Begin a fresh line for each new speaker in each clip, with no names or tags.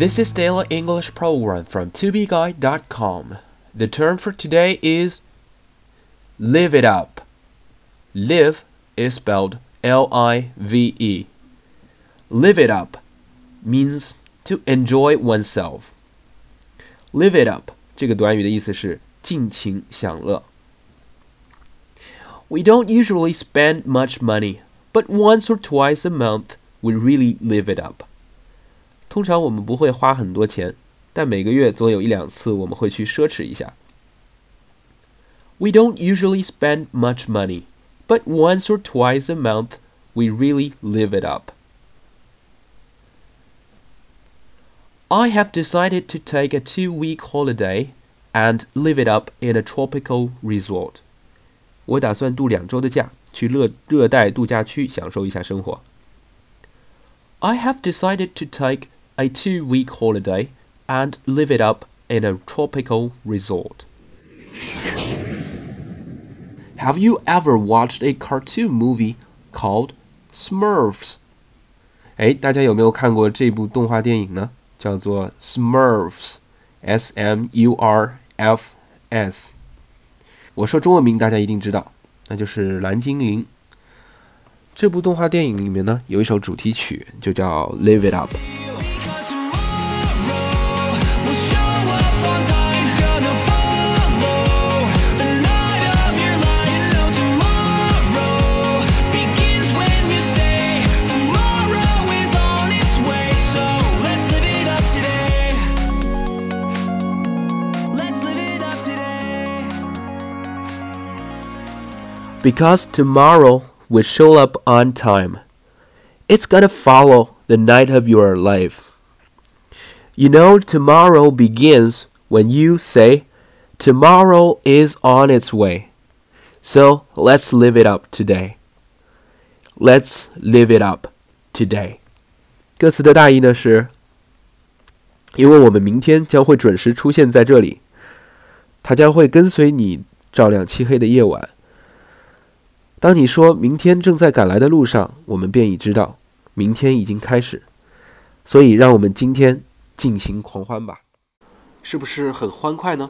This is Daily English Program from tobeguide.com. The term for today is live it up. Live is spelled L I V E. Live it up means to enjoy oneself. Live it up 这个短语的意思是尽情享乐。We don't usually spend much money, but once or twice a month we really live it up. 通常我们不会花很多钱，但每个月总有一两次我们会去奢侈一下。We don't usually spend much money, but once or twice a month we really live it up. I have decided to take a two week holiday and live it up in a tropical resort. 我打算度两周的假，去热热带度假区享受一下生活。I have decided to take a two week holiday and live it up in a tropical resort. Have you ever watched a cartoon movie called Smurfs? 哎，大家有没有看过这部动画电影呢？叫做 Smurfs，S M U R F S。我说中文名大家一定知道，那就是蓝精灵。这部动画电影里面呢，有一首主题曲，就叫《Live It Up》。 because tomorrow will show up on time. It's gonna follow the night of your life. You know, tomorrow begins when you say, Tomorrow is on its way. So let's live it up today. Let's live it up today. 歌词的大意呢是，因为我们明天将会准时出现在这里，它将会跟随你照亮漆黑的夜晚。 当你说明天正在赶来的路上，我们便已知道明天已经开始。所以，让我们今天尽情狂欢吧！是不是很欢快呢？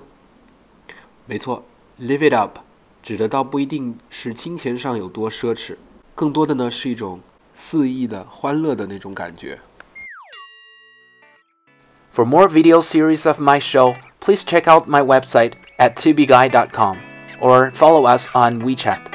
没错，live it up 指的倒不一定是金钱上有多奢侈，更多的呢是一种肆意的欢乐的那种感觉。For more video series of my show, please check out my website at tubeguy.com or follow us on WeChat.